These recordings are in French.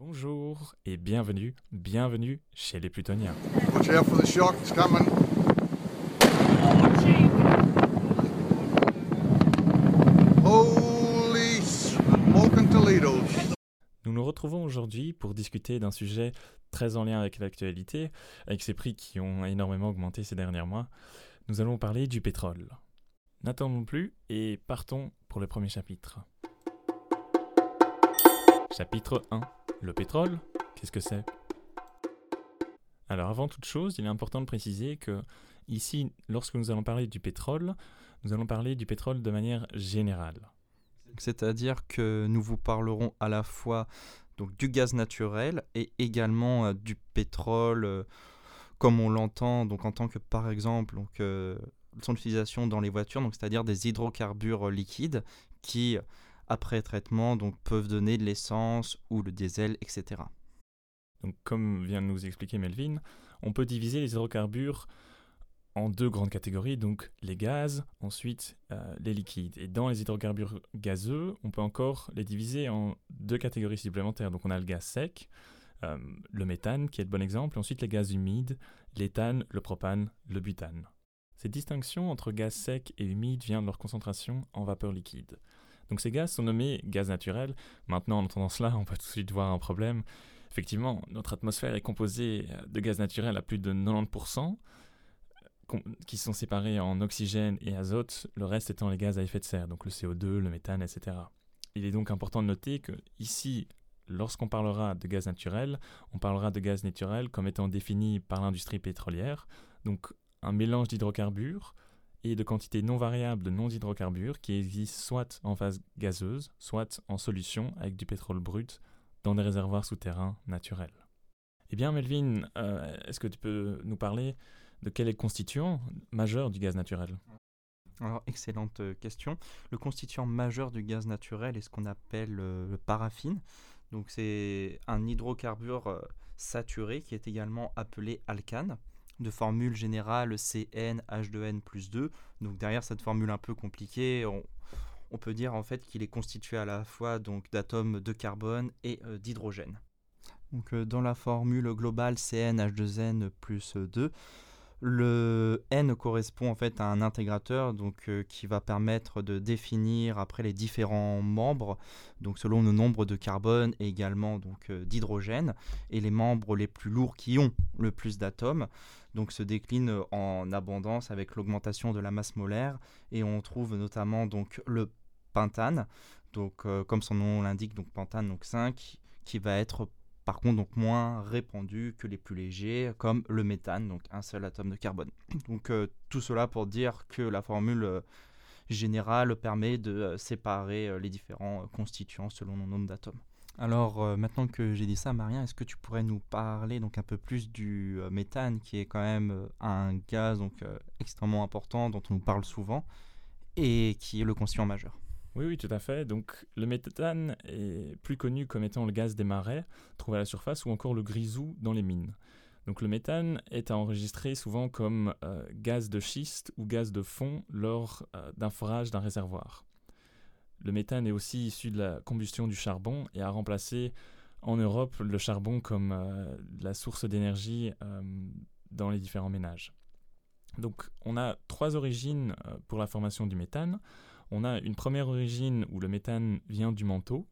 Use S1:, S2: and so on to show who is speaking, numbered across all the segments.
S1: Bonjour et bienvenue, bienvenue chez les Plutoniens.
S2: Watch out for the shark, it's coming. Holy smoking.
S1: Nous nous retrouvons aujourd'hui pour discuter d'un sujet très en lien avec l'actualité, avec ces prix qui ont énormément augmenté ces derniers mois. Nous allons parler du pétrole. N'attendons plus et partons pour le premier chapitre. Chapitre 1. Le pétrole, qu'est-ce que c'est? Alors avant toute chose, il est important de préciser que ici, lorsque nous allons parler du pétrole, nous allons parler du pétrole de manière générale.
S3: C'est-à-dire que nous vous parlerons à la fois donc, du gaz naturel et également euh, du pétrole, euh, comme on l'entend donc en tant que par exemple donc, euh, son utilisation dans les voitures, donc c'est-à-dire des hydrocarbures liquides qui après traitement donc peuvent donner de l'essence ou le diesel, etc.
S1: Comme vient de nous expliquer Melvin, on peut diviser les hydrocarbures en deux grandes catégories, donc les gaz, ensuite euh, les liquides. Et dans les hydrocarbures gazeux, on peut encore les diviser en deux catégories supplémentaires. Donc on a le gaz sec, euh, le méthane qui est le bon exemple, et ensuite les gaz humides, l'éthane, le propane, le butane. Cette distinction entre gaz sec et humide vient de leur concentration en vapeur liquide. Donc ces gaz sont nommés gaz naturels. Maintenant, en entendant cela, on peut tout de suite voir un problème. Effectivement, notre atmosphère est composée de gaz naturels à plus de 90%, com- qui sont séparés en oxygène et azote, le reste étant les gaz à effet de serre, donc le CO2, le méthane, etc. Il est donc important de noter que ici, lorsqu'on parlera de gaz naturel, on parlera de gaz naturel comme étant défini par l'industrie pétrolière, donc un mélange d'hydrocarbures et de quantités non variables de non-hydrocarbures qui existent soit en phase gazeuse, soit en solution avec du pétrole brut dans des réservoirs souterrains naturels. Eh bien, Melvin, euh, est-ce que tu peux nous parler de quel est le constituant majeur du gaz naturel?
S3: Alors, excellente euh, question. Le constituant majeur du gaz naturel est ce qu'on appelle euh, le paraffine. Donc, c'est un hydrocarbure saturé qui est également appelé alcane, de formule générale CnH2n plus 2. Donc, derrière cette formule un peu compliquée, on, peut dire en fait qu'il est constitué à la fois donc d'atomes de carbone et euh, d'hydrogène. Donc, euh, dans la formule globale CnH2n plus 2, le N correspond en fait à un intégrateur donc, euh, qui va permettre de définir après les différents membres, donc selon le nombre de carbone et également donc d'hydrogène, et les membres les plus lourds qui ont le plus d'atomes donc se déclinent en abondance avec l'augmentation de la masse molaire et on trouve notamment donc le pentane, donc euh, comme son nom l'indique donc pentane donc 5 qui va être par contre donc moins répandu que les plus légers comme le méthane, donc un seul atome de carbone. Donc euh, tout cela pour dire que la formule euh, générale permet de euh, séparer euh, les différents euh, constituants selon le nombre d'atomes. Alors euh, maintenant que j'ai dit ça, Marien, est-ce que tu pourrais nous parler donc un peu plus du euh, méthane qui est quand même euh, un gaz donc extrêmement important dont on nous parle souvent et qui est le constituant majeur?
S1: Oui, oui, tout à fait. Donc, le méthane est plus connu comme étant le gaz des marais, trouvé à la surface, ou encore le grisou dans les mines. Donc, le méthane est enregistré souvent comme gaz de schiste ou gaz de fond lors d'un forage d'un réservoir. Le méthane est aussi issu de la combustion du charbon et a remplacé en Europe le charbon comme euh, la source d'énergie euh, dans les différents ménages. Donc, on a trois origines euh, pour la formation du méthane. On a une première origine où le méthane vient du manteau,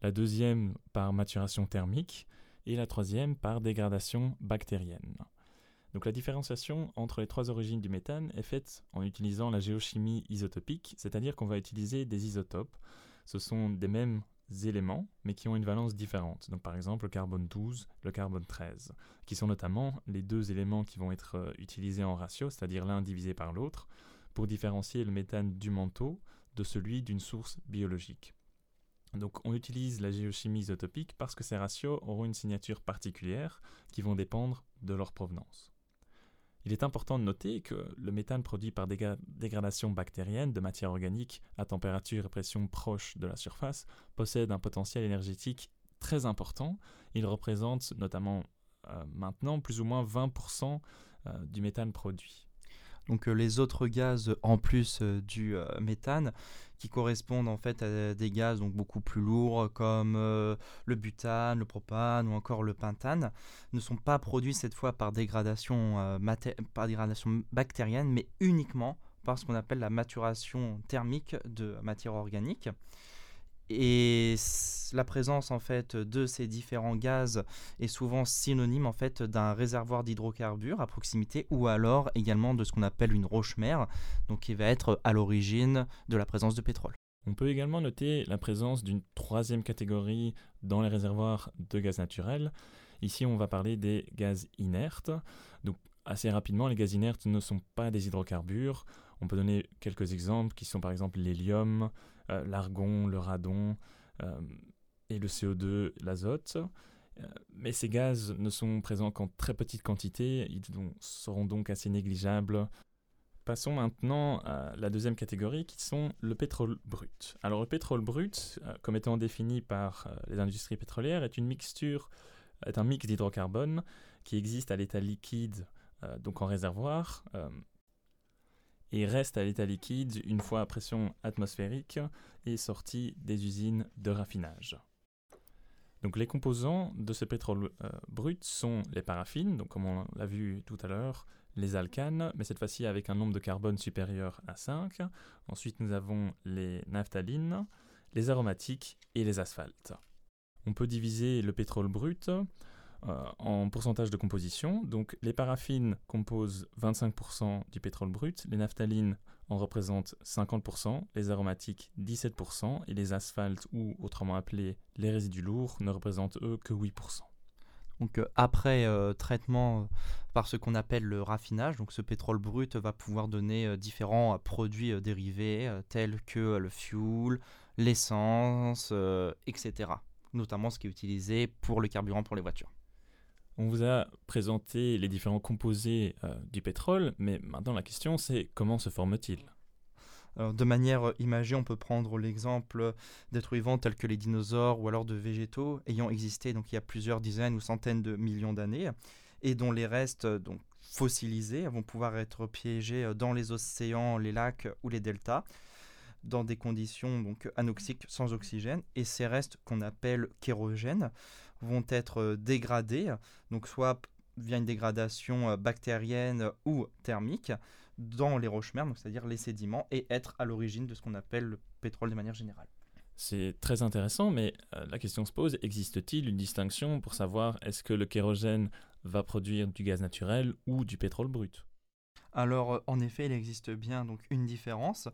S1: la deuxième par maturation thermique et la troisième par dégradation bactérienne. Donc la différenciation entre les trois origines du méthane est faite en utilisant la géochimie isotopique, c'est-à-dire qu'on va utiliser des isotopes. Ce sont des mêmes éléments, mais qui ont une valence différente. Par exemple le carbone 12, le carbone 13, qui sont notamment les deux éléments qui vont être euh, utilisés en ratio, c'est-à-dire l'un divisé par l'autre, pour différencier le méthane du manteau de celui d'une source biologique. Donc on utilise la géochimie isotopique parce que ces ratios auront une signature particulière qui vont dépendre de leur provenance. Il est important de noter que le méthane produit par dégra- dégradation bactérienne de matière organique à température et pression proche de la surface possède un potentiel énergétique très important. Il représente notamment euh, maintenant plus ou moins 20% euh, du méthane produit.
S3: Donc les autres gaz en plus du méthane qui correspondent en fait à des gaz donc beaucoup plus lourds comme le butane, le propane ou encore le pentane ne sont pas produits cette fois par dégradation, par dégradation bactérienne mais uniquement par ce qu'on appelle la maturation thermique de matière organique. Et la présence en fait de ces différents gaz est souvent synonyme en fait d'un réservoir d'hydrocarbures à proximité ou alors également de ce qu'on appelle une roche-mère, donc qui va être à l'origine de la présence de pétrole.
S1: On peut également noter la présence d'une troisième catégorie dans les réservoirs de gaz naturel. Ici, on va parler des gaz inertes. Donc, assez rapidement, les gaz inertes ne sont pas des hydrocarbures. On peut donner quelques exemples qui sont par exemple l'hélium, l'argon, le radon euh, et le CO2, l'azote. Euh, mais ces gaz ne sont présents qu'en très petite quantité, ils seront donc assez négligeables. Passons maintenant à la deuxième catégorie qui sont le pétrole brut. Alors le pétrole brut, comme étant défini par les industries pétrolières, est une mixture, est un mix d'hydrocarbone qui existe à l'état liquide, donc en réservoir, et reste à l'état liquide une fois à pression atmosphérique et sorti des usines de raffinage. Donc les composants de ce pétrole euh, brut sont les paraffines, donc comme on l'a vu tout à l'heure, les alcanes, mais cette fois-ci avec un nombre de carbone supérieur à 5. Ensuite nous avons les naphthalines, les aromatiques et les asphaltes. On peut diviser le pétrole brut euh, en pourcentage de composition. Donc les paraffines composent 25% du pétrole brut, les naphthalines en représentent 50%, les aromatiques 17% et les asphaltes ou autrement appelés les résidus lourds ne représentent eux que 8%.
S3: Donc euh, après euh, traitement par ce qu'on appelle le raffinage, donc ce pétrole brut va pouvoir donner différents produits dérivés tels que le fuel, l'essence, etc. Notamment ce qui est utilisé pour le carburant pour les voitures.
S1: On vous a présenté les différents composés euh, du pétrole, mais maintenant la question c'est comment se forme-t-il?
S3: De manière imagée, on peut prendre l'exemple d'êtres vivants tels que les dinosaures ou alors de végétaux ayant existé donc il y a plusieurs dizaines ou centaines de millions d'années et dont les restes donc fossilisés vont pouvoir être piégés dans les océans, les lacs ou les deltas dans des conditions donc anoxiques sans oxygène et ces restes qu'on appelle kérogènes vont être euh, dégradés, donc soit via une dégradation euh, bactérienne ou thermique dans les roches-mères, c'est-à-dire les sédiments, et être à l'origine de ce qu'on appelle le pétrole de manière générale.
S1: C'est très intéressant, mais euh, la question se pose, existe-t-il une distinction pour savoir est-ce que le kérogène va produire du gaz naturel ou du pétrole brut?
S3: Alors, euh, en effet, il existe bien donc une différence.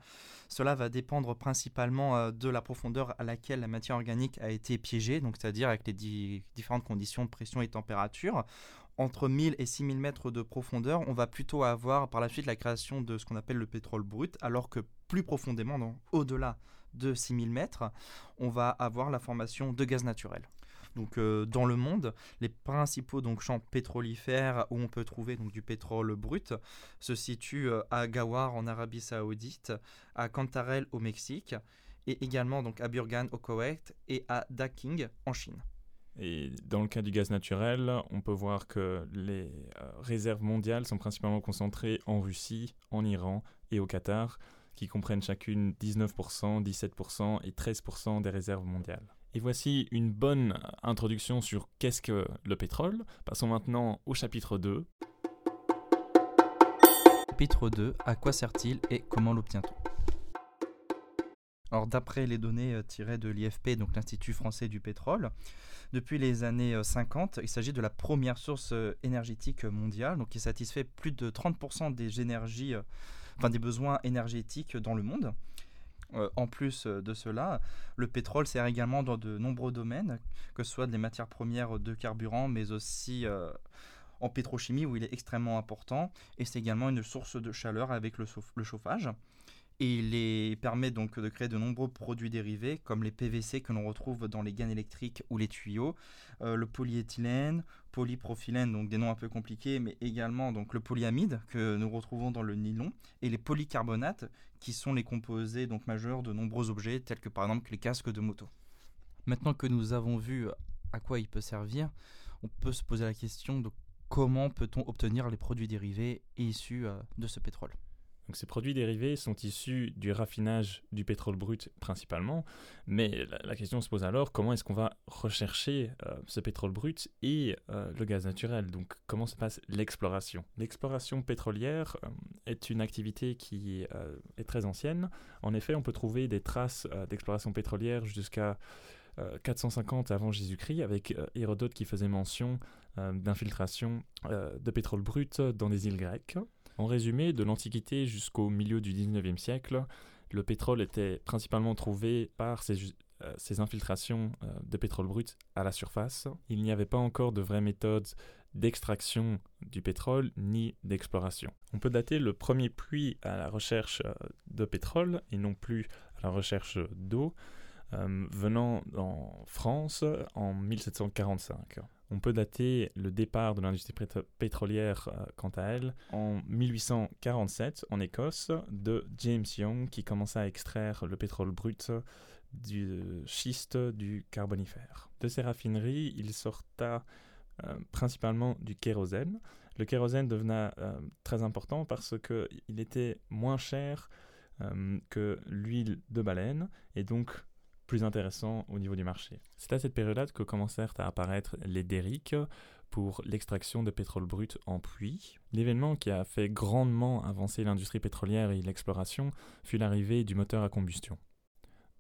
S3: Cela va dépendre principalement euh, de la profondeur à laquelle la matière organique a été piégée, donc c'est-à-dire avec les différentes conditions de pression et température. Entre 1000 et 6000 mètres de profondeur, on va plutôt avoir par la suite la création de ce qu'on appelle le pétrole brut, alors que plus profondément, au-delà de 6000 mètres, on va avoir la formation de gaz naturel. Donc, euh, dans le monde, les principaux donc, champs pétrolifères où on peut trouver donc, du pétrole brut se situent euh, à Gawar en Arabie Saoudite, à Cantarell au Mexique, et également donc, à Burgan au Koweït et à Daking en Chine.
S1: Et dans le cas du gaz naturel, on peut voir que les euh, réserves mondiales sont principalement concentrées en Russie, en Iran et au Qatar, qui comprennent chacune 19%, 17% et 13% des réserves mondiales. Et voici une bonne introduction sur qu'est-ce que le pétrole. Passons maintenant au chapitre 2.
S3: Chapitre 2, à quoi sert-il et comment l'obtient-on? Alors d'après les données euh, tirées de l'IFP, donc l'Institut français du pétrole, depuis les années 50, euh, il s'agit de la première source euh, énergétique mondiale, qui satisfait plus de 30% des énergies, enfin des besoins énergétiques dans le monde. Euh, en plus euh, de cela, le pétrole sert également dans de nombreux domaines, que ce soit des matières premières de carburant, mais aussi euh, en pétrochimie où il est extrêmement important. Et c'est également une source de chaleur avec le, le chauffage. Et il permet donc de créer de nombreux produits dérivés comme les PVC que l'on retrouve dans les gaines électriques ou les tuyaux, le polyéthylène, polypropylène, donc des noms un peu compliqués, mais également donc le polyamide que nous retrouvons dans le nylon et les polycarbonates qui sont les composés donc majeurs de nombreux objets tels que par exemple les casques de moto. Maintenant que nous avons vu à quoi il peut servir, on peut se poser la question de comment peut-on obtenir les produits dérivés issus de ce pétrole?
S1: Donc ces produits dérivés sont issus du raffinage du pétrole brut principalement, mais la, question se pose alors comment est-ce qu'on va rechercher euh, ce pétrole brut et euh, le gaz naturel? Donc comment se passe l'exploration? L'exploration pétrolière euh, est une activité qui est très ancienne. En effet, on peut trouver des traces d'exploration pétrolière jusqu'à 450 avant Jésus-Christ, avec Hérodote qui faisait mention d'infiltration de pétrole brut dans des îles grecques. En résumé, de l'Antiquité jusqu'au milieu du 19e siècle, le pétrole était principalement trouvé par ces, euh, infiltrations euh, de pétrole brut à la surface. Il n'y avait pas encore de vraies méthodes d'extraction du pétrole ni d'exploration. On peut dater le premier puits à la recherche euh, de pétrole et non plus à la recherche d'eau venant en France en 1745. On peut dater le départ de l'industrie pétrolière, euh, quant à elle, en 1847 en Écosse de James Young qui commença à extraire le pétrole brut du schiste du carbonifère. De ces raffineries, il sorta euh, principalement du kérosène. Le kérosène devenait euh, très important parce qu'il était moins cher que l'huile de baleine et donc plus intéressant au niveau du marché. C'est à cette période-là que commencèrent à apparaître les derricks pour l'extraction de pétrole brut en puits. L'événement qui a fait grandement avancer l'industrie pétrolière et l'exploration fut l'arrivée du moteur à combustion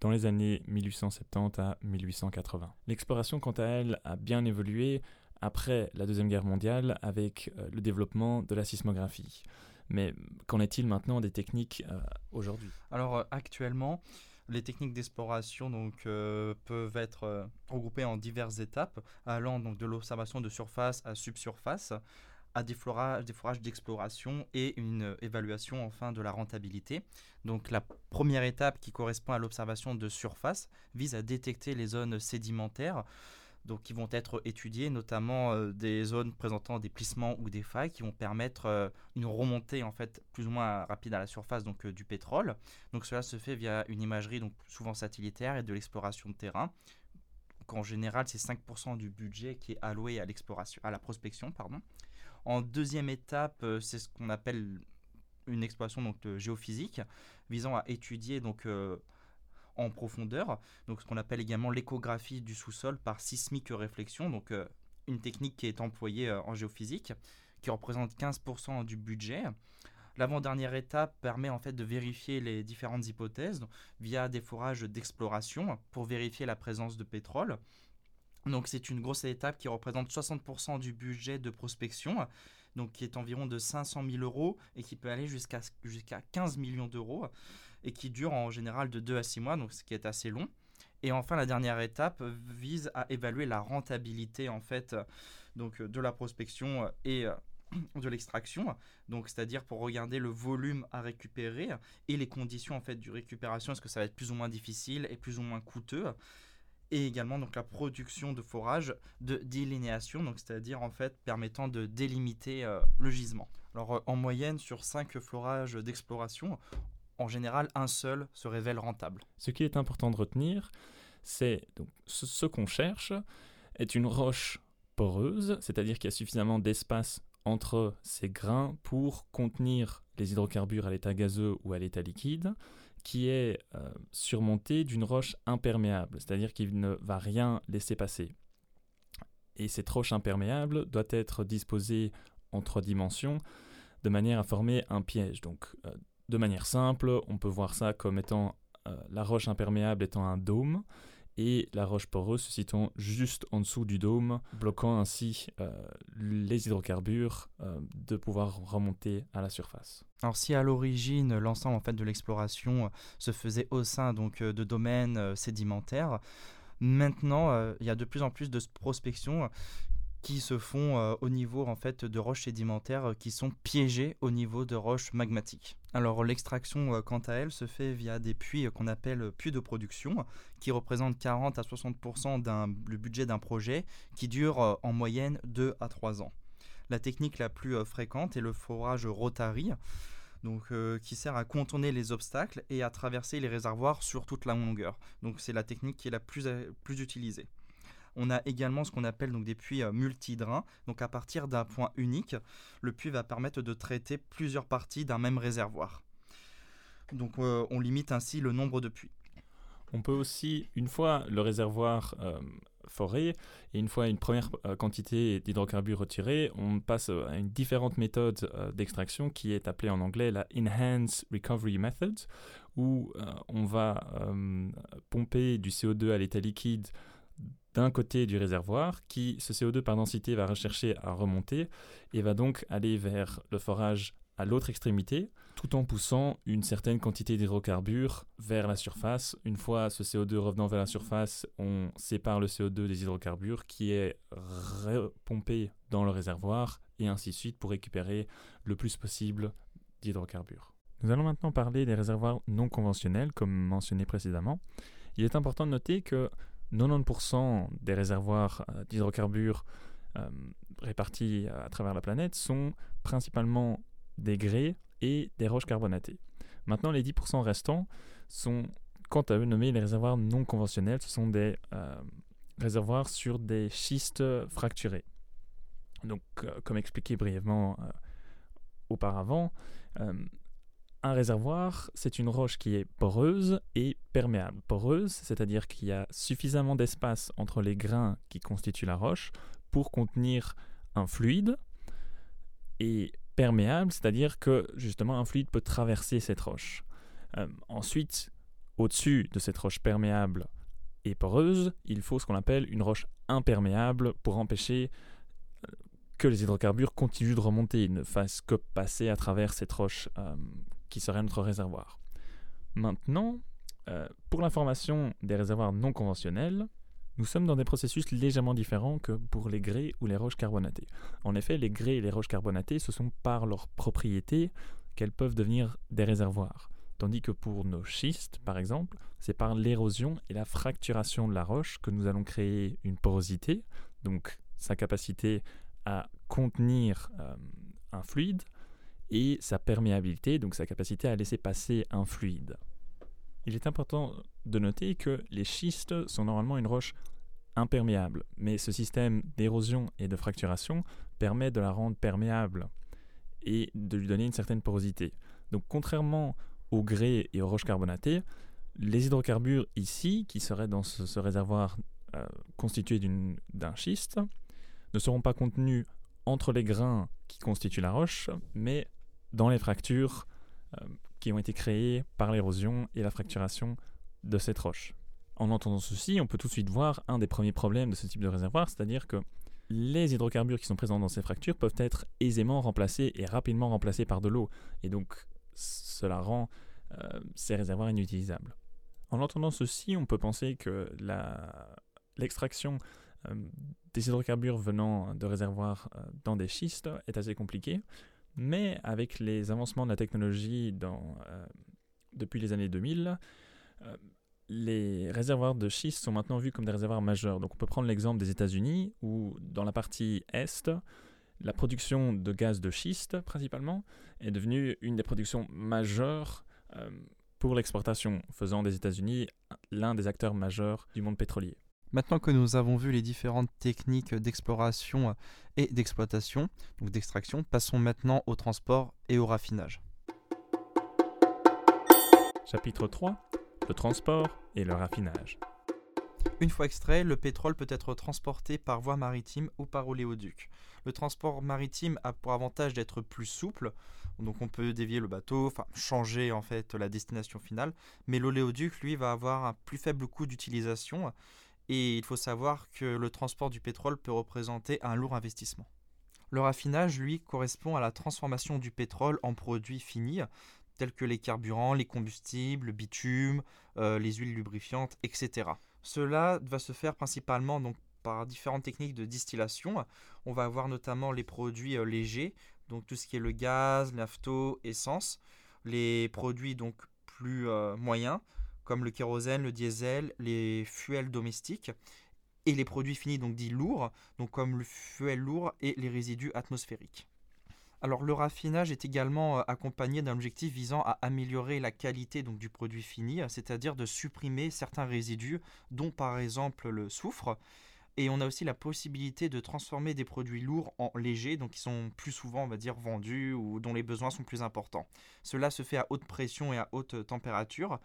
S1: dans les années 1870 à 1880. L'exploration, quant à elle, a bien évolué après la Deuxième Guerre mondiale avec euh, le développement de la sismographie. Mais qu'en est-il maintenant des techniques euh, aujourd'hui?
S3: Alors euh, actuellement, les techniques d'exploration donc euh, peuvent être euh, regroupées en diverses étapes, allant de l'observation de surface à subsurface, à des, forages, des forages d'exploration et une évaluation enfin de la rentabilité. Donc la première étape qui correspond à l'observation de surface vise à détecter les zones sédimentaires donc qui vont être étudiées, notamment euh, des zones présentant des plissements ou des failles qui vont permettre euh, une remontée en fait plus ou moins rapide à la surface donc euh, du pétrole. Donc cela se fait via une imagerie donc souvent satellitaire et de l'exploration de terrain. en général, c'est 5% du budget qui est alloué à l'exploration, à la prospection, pardon. En deuxième étape, c'est ce qu'on appelle une exploration donc géophysique visant à étudier donc en profondeur, donc ce qu'on appelle également l'échographie du sous-sol par sismique réflexion, donc euh, une technique qui est employée euh, en géophysique, qui représente 15% du budget. L'avant-dernière étape permet en fait de vérifier les différentes hypothèses via des forages d'exploration pour vérifier la présence de pétrole. Donc c'est une grosse étape qui représente 60% du budget de prospection, donc qui est environ de 500 000 euros et qui peut aller jusqu'à jusqu'à 15 millions d'euros et qui dure en général de 2 à 6 mois, donc ce qui est assez long. Et enfin, la dernière étape vise à évaluer la rentabilité en fait donc de la prospection et de l'extraction, donc c'est-à-dire pour regarder le volume à récupérer et les conditions en fait du récupération, est-ce que ça va être plus ou moins difficile et plus ou moins coûteux, et également donc la production de forage de délinéation, donc c'est-à-dire en fait permettant de délimiter euh, le gisement. Alors euh, en moyenne sur 5 forages d'exploration, en général, un seul se révèle rentable.
S1: Ce qui est important de retenir, c'est donc ce, qu'on cherche est une roche poreuse, c'est-à-dire qu'il y a suffisamment d'espace entre ces grains pour contenir les hydrocarbures à l'état gazeux ou à l'état liquide, qui est euh, surmontée d'une roche imperméable, c'est-à-dire qu'il ne va rien laisser passer. Et cette roche imperméable doit être disposée en trois dimensions de manière à former un piège. Donc euh, de manière simple, on peut voir ça comme étant euh, la roche imperméable étant un dôme et la roche poreuse se situant juste en dessous du dôme, bloquant ainsi euh, les hydrocarbures euh, de pouvoir remonter à la surface.
S3: Alors si à l'origine l'ensemble en fait de l'exploration se faisait au sein donc de domaines sédimentaires, maintenant il y a de plus en plus de prospection qui se font au niveau en fait de roches sédimentaires qui sont piégées au niveau de roches magmatiques. Alors l'extraction euh, quant à elle se fait via des puits qu'on appelle puits de production qui représentent 40 à 60% du budget d'un projet qui dure en moyenne 2 à 3 ans. La technique la plus fréquente est le forage rotary qui sert à contourner les obstacles et à traverser les réservoirs sur toute la longueur. Donc c'est la technique qui est la plus utilisée. On a également ce qu'on appelle des puits euh, multidrains. Donc à partir d'un point unique, le puits va permettre de traiter plusieurs parties d'un même réservoir. Donc euh, on limite ainsi le nombre de puits.
S1: On peut aussi, une fois le réservoir euh, foré et une fois une première quantité d'hydrocarbures retirée, on passe à une différente méthode d'extraction qui est appelée en anglais la Enhanced Recovery Method, où on va pomper du CO2 à l'état liquide d'un côté du réservoir, qui ce CO2 par densité va rechercher à remonter et va donc aller vers le forage à l'autre extrémité, tout en poussant une certaine quantité d'hydrocarbures vers la surface. Une fois ce CO2 revenant vers la surface, on sépare le CO2 des hydrocarbures qui est repompé dans le réservoir et ainsi de suite pour récupérer le plus possible d'hydrocarbures. Nous allons maintenant parler des réservoirs non conventionnels, comme mentionné précédemment. Il est important de noter que 90% des réservoirs euh, d'hydrocarbures euh, répartis à travers la planète sont principalement des grès et des roches carbonatées. Maintenant, les 10% restants sont, quant à eux, nommés les réservoirs non conventionnels. Ce sont des euh, réservoirs sur des schistes fracturés. Donc, euh, comme expliqué brièvement euh, auparavant, euh, un réservoir, c'est une roche qui est poreuse et perméable. Poreuse, c'est-à-dire qu'il y a suffisamment d'espace entre les grains qui constituent la roche pour contenir un fluide, et perméable, c'est-à-dire que justement un fluide peut traverser cette roche. Euh, ensuite, au-dessus de cette roche perméable et poreuse, il faut ce qu'on appelle une roche imperméable pour empêcher euh, que les hydrocarbures continuent de remonter, ne fassent que passer à travers cette roche euh, qui serait notre réservoir. Maintenant, euh, pour l'information des réservoirs non conventionnels, nous sommes dans des processus légèrement différents que pour les grès ou les roches carbonatées. En effet, les grès et les roches carbonatées, ce sont par leur propriété qu'elles peuvent devenir des réservoirs. Tandis que pour nos schistes, par exemple, c'est par l'érosion et la fracturation de la roche que nous allons créer une porosité, donc sa capacité à contenir euh, un fluide, et sa perméabilité, donc sa capacité à laisser passer un fluide. Il est important de noter que les schistes sont normalement une roche imperméable, mais ce système d'érosion et de fracturation permet de la rendre perméable et de lui donner une certaine porosité. Donc contrairement aux grès et aux roches carbonatées, les hydrocarbures ici, qui seraient dans ce, réservoir euh, constitué d'un schiste, ne seront pas contenus entre les grains qui constituent la roche, mais dans les fractures euh, qui ont été créées par l'érosion et la fracturation de cette roche. En entendant ceci, on peut tout de suite voir un des premiers problèmes de ce type de réservoir, c'est-à-dire que les hydrocarbures qui sont présents dans ces fractures peuvent être aisément remplacés et rapidement remplacés par de l'eau, et donc cela rend euh, ces réservoirs inutilisables. En entendant ceci, on peut penser que l'extraction euh, des hydrocarbures venant de réservoirs dans des schistes est assez compliquée, mais avec les avancements de la technologie euh, depuis les années 2000, euh, les réservoirs de schiste sont maintenant vus comme des réservoirs majeurs. Donc on peut prendre l'exemple des États-Unis où dans la partie est, la production de gaz de schiste principalement est devenue une des productions majeures euh, pour l'exportation, faisant des États-Unis l'un des acteurs majeurs du monde pétrolier.
S3: Maintenant que nous avons vu les différentes techniques d'exploration et d'exploitation, donc d'extraction, passons maintenant au transport et au raffinage.
S1: Chapitre 3 Le transport et le raffinage.
S3: Une fois extrait, le pétrole peut être transporté par voie maritime ou par oléoduc. Le transport maritime a pour avantage d'être plus souple, donc on peut dévier le bateau, enfin changer en fait la destination finale, mais l'oléoduc lui va avoir un plus faible coût d'utilisation et il faut savoir que le transport du pétrole peut représenter un lourd investissement. Le raffinage lui correspond à la transformation du pétrole en produits finis tels que les carburants, les combustibles, le bitume, euh, les huiles lubrifiantes, etc. Cela va se faire principalement par différentes techniques de distillation. On va avoir notamment les produits euh, légers, donc tout ce qui est le gaz, l'afto, essence, les produits donc plus euh, moyens comme le kérosène, le diesel, les fuels domestiques et les produits finis donc dits lourds, donc comme le fuel lourd et les résidus atmosphériques. Alors le raffinage est également euh, accompagné d'un objectif visant à améliorer la qualité donc, du produit fini, c'est-à-dire de supprimer certains résidus, dont par exemple le soufre, Et on a aussi la possibilité de transformer des produits lourds en légers, donc qui sont plus souvent, on va dire, vendus ou dont les besoins sont plus importants. Cela se fait à haute pression et à haute température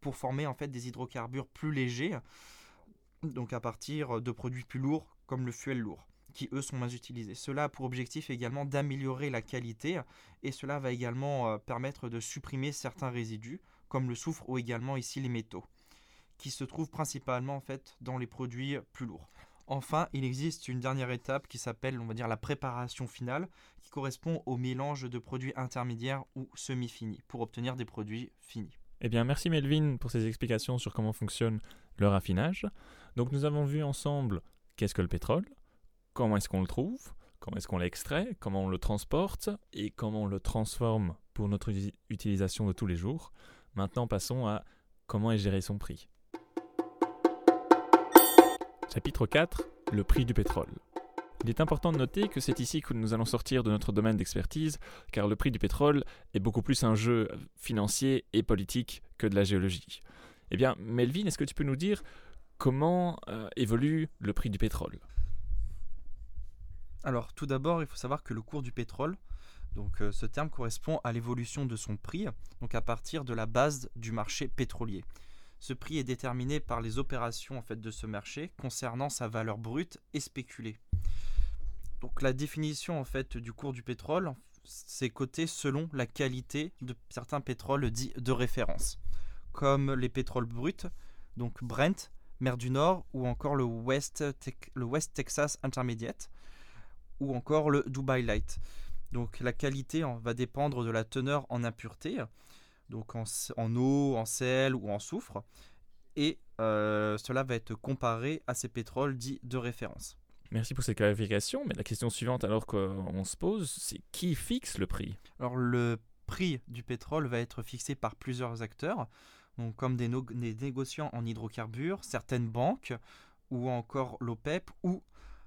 S3: pour former en fait des hydrocarbures plus légers, donc à partir de produits plus lourds comme le fuel lourd qui eux sont moins utilisés. Cela a pour objectif également d'améliorer la qualité et cela va également euh, permettre de supprimer certains résidus comme le soufre ou également ici les métaux qui se trouvent principalement dans les produits plus lourds. Enfin, il existe une dernière étape qui s'appelle, on va dire, la préparation finale, qui correspond au mélange de produits intermédiaires ou semi-finis pour obtenir des produits finis.
S1: Eh bien, merci Melvin pour ces explications sur comment fonctionne le raffinage. Donc, nous avons vu ensemble qu'est-ce que le pétrole, comment est-ce qu'on le trouve, comment est-ce qu'on l'extrait, comment on le transporte et comment on le transforme pour notre utilisation de tous les jours. Maintenant, passons à comment est géré son prix. Chapitre 4 Le prix du pétrole. Il est important de noter que c'est ici que nous allons sortir de notre domaine d'expertise, car le prix du pétrole est beaucoup plus un jeu financier et politique que de la géologie. Eh bien, Melvin, est-ce que tu peux nous dire comment euh, évolue le prix du pétrole?
S3: Alors, tout d'abord, il faut savoir que le cours du pétrole, donc euh, ce terme correspond à l'évolution de son prix, donc à partir de la base du marché pétrolier. Ce prix est déterminé par les opérations en fait de ce marché concernant sa valeur brute et spéculée. Donc la définition en fait du cours du pétrole, c'est coté selon la qualité de certains pétroles dits de référence, comme les pétroles bruts, donc Brent, mer du Nord ou encore le West, Texas Intermediate, ou encore le Dubai Light. Donc la qualité va dépendre de la teneur en impureté, donc en, eau, en sel ou en soufre, et euh, cela va être comparé à ces pétroles dits de référence.
S1: Merci pour ces clarifications, mais la question suivante alors qu'on se pose, c'est qui fixe le prix?
S3: Alors le prix du pétrole va être fixé par plusieurs acteurs, donc comme des, négociants en hydrocarbures, certaines banques, ou encore l'OPEP, ou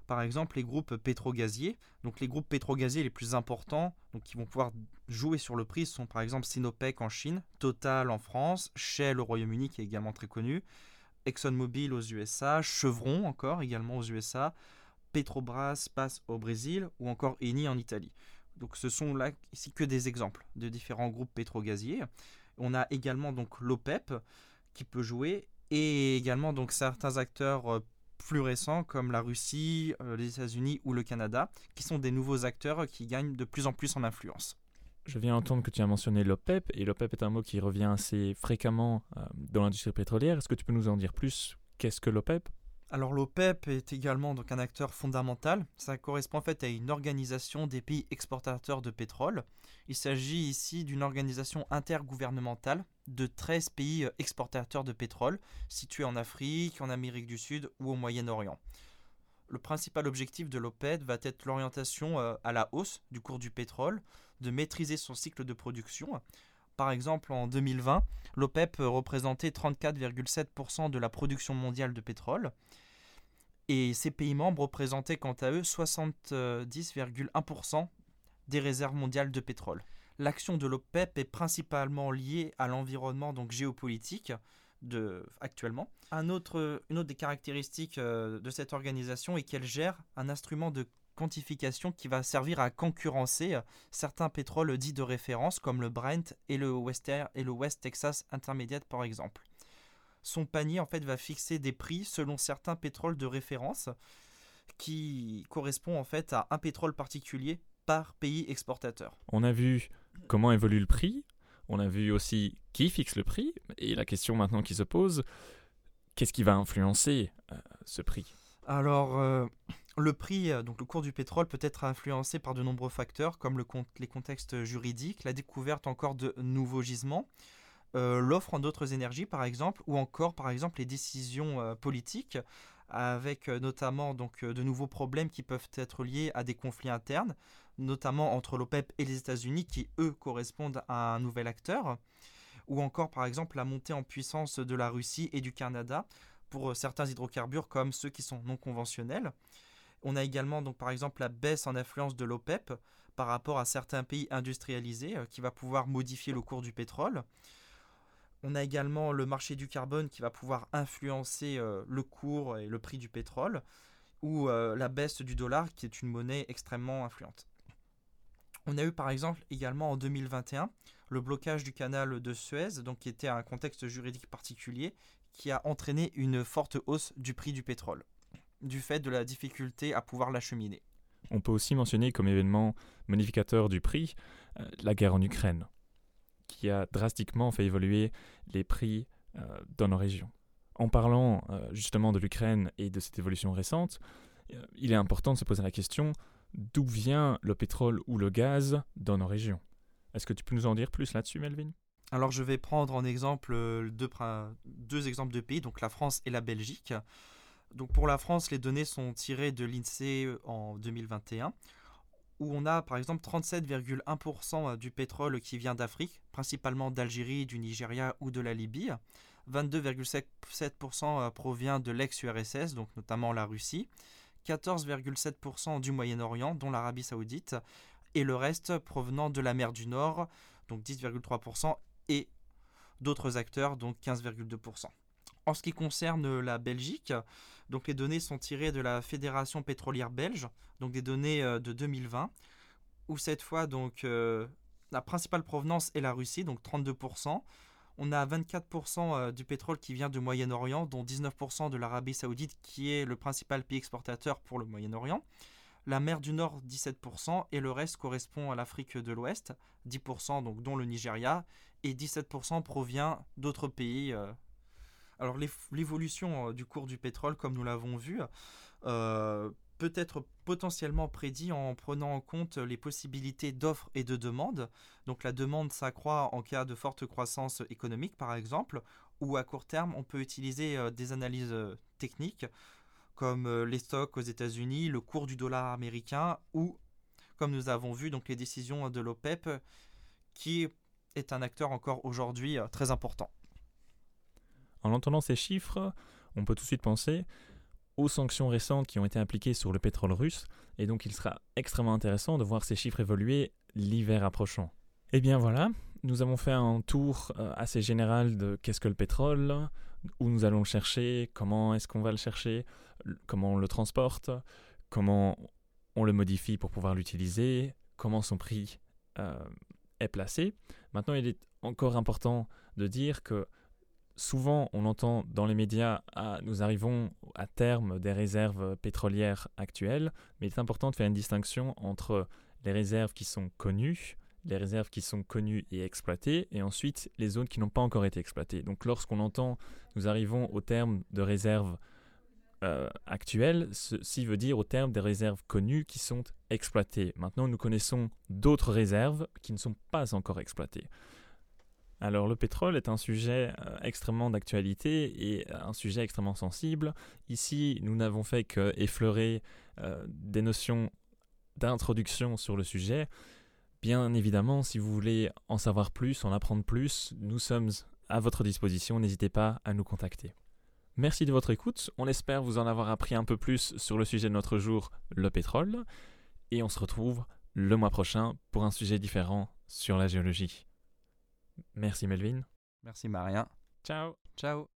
S3: par exemple les groupes pétrogaziers. Donc les groupes pétrogaziers les plus importants donc, qui vont pouvoir jouer sur le prix sont par exemple Sinopec en Chine, Total en France, Shell au Royaume-Uni qui est également très connu, ExxonMobil aux USA, Chevron encore également aux USA, Petrobras passe au Brésil ou encore Eni en Italie. Donc ce sont là ici que des exemples de différents groupes pétrogaziers. On a également donc l'OPEP qui peut jouer et également donc certains acteurs euh, plus récents comme la Russie, euh, les États-Unis ou le Canada, qui sont des nouveaux acteurs qui gagnent de plus en plus en influence.
S1: Je viens d'entendre que tu as mentionné l'OPEP, et l'OPEP est un mot qui revient assez fréquemment euh, dans l'industrie pétrolière. Est-ce que tu peux nous en dire plus? Qu'est-ce que l'OPEP
S3: alors l'OPEP est également donc un acteur fondamental. Ça correspond en fait à une organisation des pays exportateurs de pétrole. Il s'agit ici d'une organisation intergouvernementale de 13 pays euh, exportateurs de pétrole situés en Afrique, en Amérique du Sud ou au Moyen-Orient. Le principal objectif de l'OPEP va être l'orientation euh, à la hausse du cours du pétrole, de maîtriser son cycle de production. Par exemple, en 2020, l'OPEP représentait 34,7% de la production mondiale de pétrole et ces pays membres représentaient quant à eux 70,1% des réserves mondiales de pétrole. L'action de l'OPEP est principalement liée à l'environnement donc géopolitique actuellement. Une autre des caractéristiques euh, de cette organisation est qu'elle gère un instrument de quantification qui va servir à concurrencer euh, certains pétroles dits de référence comme le Brent et le, et le West Texas Intermediate par exemple son panier en fait va fixer des prix selon certains pétroles de référence qui correspond en fait à un pétrole particulier par pays exportateur.
S1: On a vu comment évolue le prix, on a vu aussi qui fixe le prix, et la question maintenant qui se pose, qu'est-ce qui va influencer euh, ce prix?
S3: Alors, euh, le prix, euh, donc le cours du pétrole peut être influencé par de nombreux facteurs comme le, les contextes juridiques, la découverte encore de nouveaux gisements, euh, l'offre en d'autres énergies par exemple, ou encore par exemple les décisions euh, politiques avec euh, notamment donc de nouveaux problèmes qui peuvent être liés à des conflits internes, notamment entre l'OPEP et les États-Unis qui eux correspondent à un nouvel acteur, ou encore par exemple la montée en puissance de la Russie et du Canada pour certains hydrocarbures comme ceux qui sont non conventionnels. On a également donc par exemple la baisse en influence de l'OPEP par rapport à certains pays industrialisés qui va pouvoir modifier le cours du pétrole. On a également le marché du carbone qui va pouvoir influencer euh, le cours et le prix du pétrole. ou euh, la baisse du dollar qui est une monnaie extrêmement influente. On a eu par exemple également en 2021 le blocage du canal de Suez, donc qui était un contexte juridique particulier, qui a entraîné une forte hausse du prix du pétrole, du fait de la difficulté à pouvoir l'acheminer.
S1: On peut aussi mentionner comme événement modificateur du prix euh, la guerre en Ukraine, qui a drastiquement fait évoluer les prix euh, dans nos régions. En parlant euh, justement de l'Ukraine et de cette évolution récente, il est important de se poser la question d'où vient le pétrole ou le gaz dans nos régions? Est-ce que tu peux nous en dire plus là-dessus, Melvin?
S3: Alors je vais prendre en exemple deux, exemples de pays, donc la France et la Belgique. Donc pour la France, les données sont tirées de l'INSEE en 2021 où on a par exemple 37,1% du pétrole qui vient d'Afrique, principalement d'Algérie, du Nigeria ou de la Libye. 22,7% provient de l'ex-URSS, donc notamment la Russie. 14,7% du Moyen-Orient, dont l'Arabie saoudite. Et le reste provenant de la mer du Nord, donc 10,3%, et d'autres acteurs, donc 15,2%. En ce qui concerne la Belgique, donc les données sont tirées de la Fédération pétrolière belge, donc des données euh, de 2020, où cette fois donc euh, la principale provenance est la Russie, donc 32%. On a 24% euh, du pétrole qui vient du Moyen-Orient, dont 19% de l'Arabie saoudite qui est le principal pays exportateur pour le Moyen-Orient. La mer du Nord 17% et le reste correspond à l'Afrique de l'Ouest, 10% donc dont le Nigeria et 17% provient d'autres pays alors l'évolution euh, du cours du pétrole, comme nous l'avons vu, euh, peut être potentiellement prédit en prenant en compte les possibilités d'offres et de demande. Donc la demande s'accroît en cas de forte croissance économique, par exemple, ou à court terme, on peut utiliser euh, des analyses techniques comme les stocks aux États-Unis, le cours du dollar américain, ou, comme nous avons vu, donc les décisions de l'OPEP, qui est un acteur encore aujourd'hui très important.
S1: En entendant ces chiffres, on peut tout de suite penser aux sanctions récentes qui ont été appliquées sur le pétrole russe, et donc il sera extrêmement intéressant de voir ces chiffres évoluer l'hiver approchant. Et eh bien voilà, nous avons fait un tour euh, assez général de qu'est-ce que le pétrole, où nous allons le chercher, comment est-ce qu'on va le chercher, comment on le transporte, comment on le modifie pour pouvoir l'utiliser, comment son prix euh, est placé. Maintenant, il est encore important de dire que souvent on entend dans les médias ah, nous arrivons à terme des réserves pétrolières actuelles, mais il est important de faire une distinction entre les réserves qui sont connues, les réserves qui sont connues et exploitées, et ensuite les zones qui n'ont pas encore été exploitées. Donc lorsqu'on entend nous arrivons au terme de réserves euh, actuelles, ceci veut dire au terme des réserves connues qui sont exploitées. Maintenant nous connaissons d'autres réserves qui ne sont pas encore exploitées. Alors le pétrole est un sujet euh, extrêmement d'actualité et un sujet extrêmement sensible. Ici, nous n'avons fait qu'effleurer euh, des notions d'introduction sur le sujet. Bien évidemment, si vous voulez en savoir plus, en apprendre plus, nous sommes à votre disposition. N'hésitez pas à nous contacter. Merci de votre écoute. On espère vous en avoir appris un peu plus sur le sujet de notre jour, le pétrole. Et on se retrouve le mois prochain pour un sujet différent sur la géologie. Merci Melvin.
S3: Merci Marien.
S1: Ciao.
S3: Ciao.